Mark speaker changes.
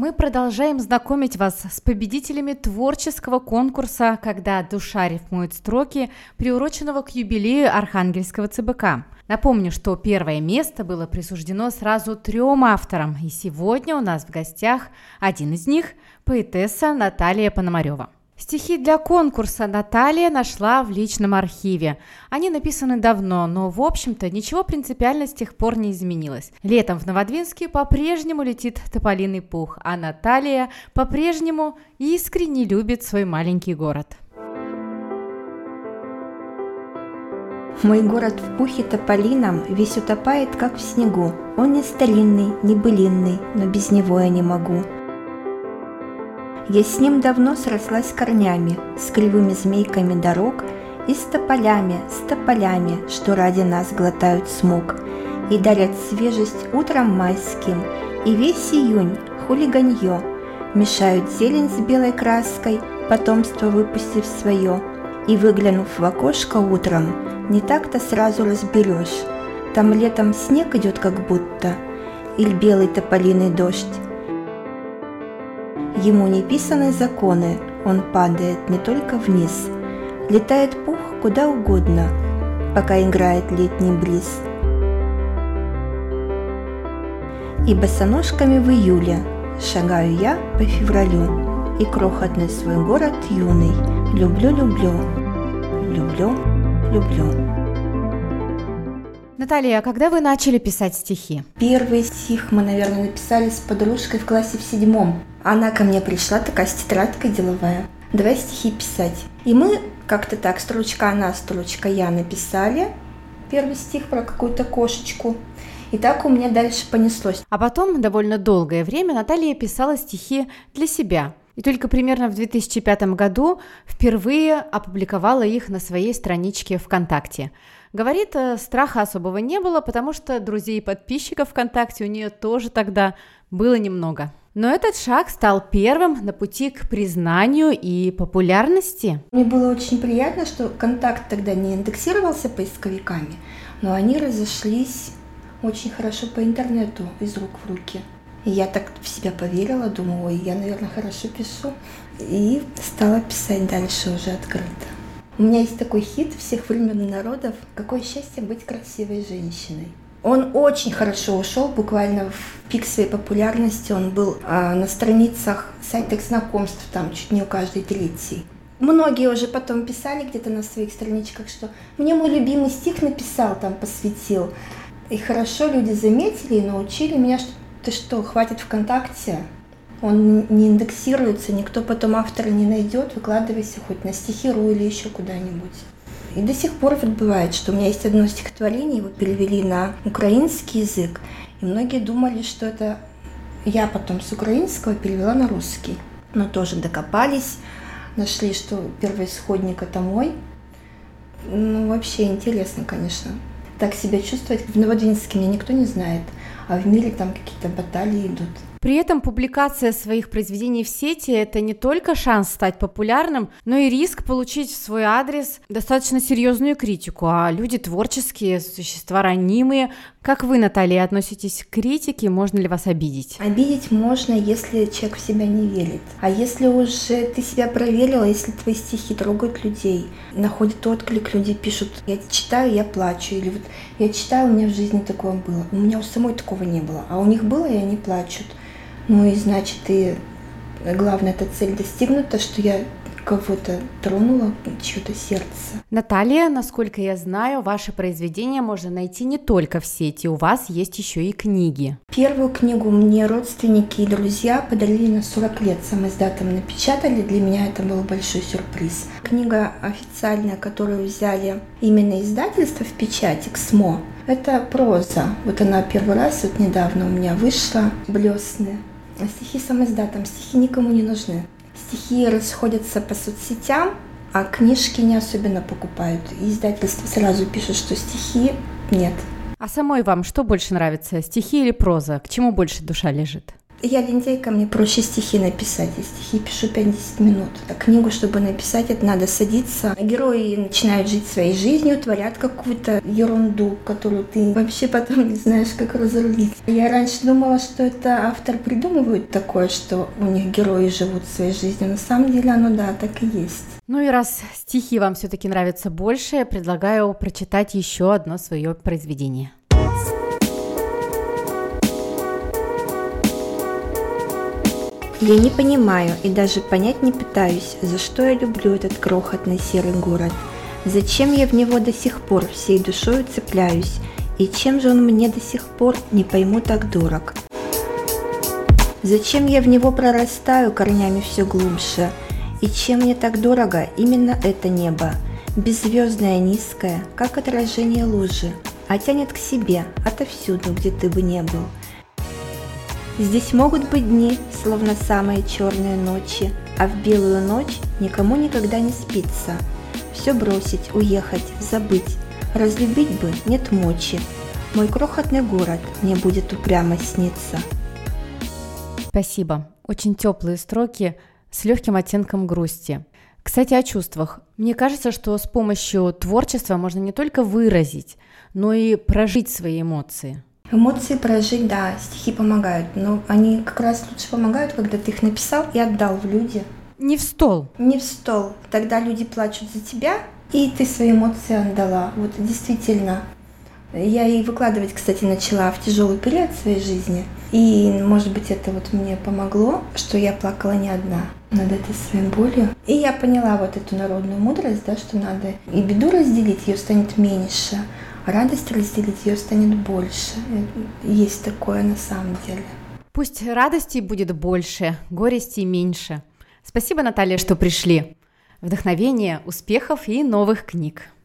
Speaker 1: Мы продолжаем знакомить вас с победителями творческого конкурса «Когда душа рифмует строки», приуроченного к юбилею Архангельского ЦБК. Напомню, что первое место было присуждено сразу трем авторам, и сегодня у нас в гостях один из них – поэтесса Наталья Пономарева. Стихи для конкурса Наталья нашла в личном архиве. Они написаны давно, но, в общем-то, ничего принципиально с тех пор не изменилось. Летом в Новодвинске по-прежнему летит тополиный пух, а Наталья по-прежнему искренне любит свой маленький город.
Speaker 2: Мой город в пухе тополином весь утопает, как в снегу. Он не старинный, не былинный, но без него я не могу. Я с ним давно срослась корнями, с кривыми змейками дорог и с тополями, с тополями, что ради нас глотают смог. И дарят свежесть утром майским, и весь июнь хулиганье. Мешают зелень с белой краской, потомство выпустив свое, и выглянув в окошко утром, не так-то сразу разберешь, там летом снег идет как будто, или белый тополиный дождь, Ему не писаны законы, он падает не только вниз, летает пух куда угодно, пока играет летний бриз. И босоножками в июле шагаю я по февралю, и крохотный свой город юный люблю-люблю, люблю-люблю.
Speaker 1: Наталья, а когда вы начали писать стихи?
Speaker 2: Первый стих мы, наверное, написали с подружкой в классе в седьмом. Она ко мне пришла, такая с тетрадкой деловая. Давай стихи писать. И мы как-то так, строчка она, строчка я написали первый стих про какую-то кошечку. И так у меня дальше понеслось.
Speaker 1: А потом довольно долгое время Наталья писала стихи для себя. И только примерно в 2005 году впервые опубликовала их на своей страничке ВКонтакте. Говорит, э, страха особого не было, потому что друзей и подписчиков ВКонтакте у нее тоже тогда было немного. Но этот шаг стал первым на пути к признанию и популярности.
Speaker 2: Мне было очень приятно, что контакт тогда не индексировался поисковиками, но они разошлись очень хорошо по интернету из рук в руки. И я так в себя поверила, думала, ой, я, наверное, хорошо пишу. И стала писать дальше уже открыто. У меня есть такой хит всех времен и народов «Какое счастье быть красивой женщиной». Он очень хорошо ушел, буквально в пик своей популярности. Он был а, на страницах сайтов знакомств, там чуть не у каждой третьей. Многие уже потом писали где-то на своих страничках, что мне мой любимый стих написал, там посвятил. И хорошо люди заметили и научили меня, что ты что, хватит ВКонтакте, он не индексируется, никто потом автора не найдет, выкладывайся хоть на стихиру или еще куда-нибудь. И до сих пор вот бывает, что у меня есть одно стихотворение, его перевели на украинский язык, и многие думали, что это я потом с украинского перевела на русский. Но тоже докопались, нашли, что первоисходник это мой. Ну, вообще интересно, конечно. Так себя чувствовать. В Новодвинске меня никто не знает, а в мире там какие-то баталии идут.
Speaker 1: При этом публикация своих произведений в сети – это не только шанс стать популярным, но и риск получить в свой адрес достаточно серьезную критику, а люди творческие, существа ранимые. Как вы, Наталья, относитесь к критике? Можно ли вас обидеть?
Speaker 2: Обидеть можно, если человек в себя не верит. А если уже ты себя проверила, если твои стихи трогают людей, находят отклик, люди пишут, я читаю, я плачу, или вот я читаю, у меня в жизни такое было. У меня у самой такого не было, а у них было, и они плачут. Ну и значит, и главная эта цель достигнута, что я кого-то тронула, чье-то сердце.
Speaker 1: Наталья, насколько я знаю, ваши произведения можно найти не только в сети, у вас есть еще и книги.
Speaker 2: Первую книгу мне родственники и друзья подарили на 40 лет, сам издатом напечатали, для меня это был большой сюрприз. Книга официальная, которую взяли именно издательство в печати, КСМО, это проза. Вот она первый раз, вот недавно у меня вышла, блесны. Стихи сам издатом, стихи никому не нужны. Стихи расходятся по соцсетям, а книжки не особенно покупают. И издательство сразу пишет, что стихи нет.
Speaker 1: А самой вам что больше нравится, стихи или проза? К чему больше душа лежит?
Speaker 2: Я лентяйка, мне проще стихи написать. Я стихи пишу 5-10 минут. А книгу, чтобы написать, это надо садиться. Герои начинают жить своей жизнью, творят какую-то ерунду, которую ты вообще потом не знаешь, как разрулить. Я раньше думала, что это автор придумывает такое, что у них герои живут своей жизнью. На самом деле оно, да, так и есть.
Speaker 1: Ну и раз стихи вам все-таки нравятся больше, предлагаю прочитать еще одно свое произведение.
Speaker 2: Я не понимаю и даже понять не пытаюсь, за что я люблю этот крохотный серый город. Зачем я в него до сих пор всей душою цепляюсь, и чем же он мне до сих пор, не пойму, так дорог. Зачем я в него прорастаю корнями все глубже, и чем мне так дорого именно это небо, беззвездное низкое, как отражение лужи, а тянет к себе отовсюду, где ты бы не был – Здесь могут быть дни, словно самые черные ночи, а в белую ночь никому никогда не спится. Все бросить, уехать, забыть, разлюбить бы нет мочи. Мой крохотный город мне будет упрямо сниться.
Speaker 1: Спасибо. Очень теплые строки с легким оттенком грусти. Кстати, о чувствах. Мне кажется, что с помощью творчества можно не только выразить, но и прожить свои эмоции.
Speaker 2: Эмоции прожить, да, стихи помогают, но они как раз лучше помогают, когда ты их написал и отдал в люди.
Speaker 1: Не в стол.
Speaker 2: Не в стол. Тогда люди плачут за тебя, и ты свои эмоции отдала. Вот действительно. Я и выкладывать, кстати, начала в тяжелый период своей жизни. И, может быть, это вот мне помогло, что я плакала не одна над этой своей болью. И я поняла вот эту народную мудрость, да, что надо и беду разделить, ее станет меньше, радость разделить ее станет больше. Есть такое на самом деле.
Speaker 1: Пусть радости будет больше, горести меньше. Спасибо, Наталья, что пришли. Вдохновения, успехов и новых книг.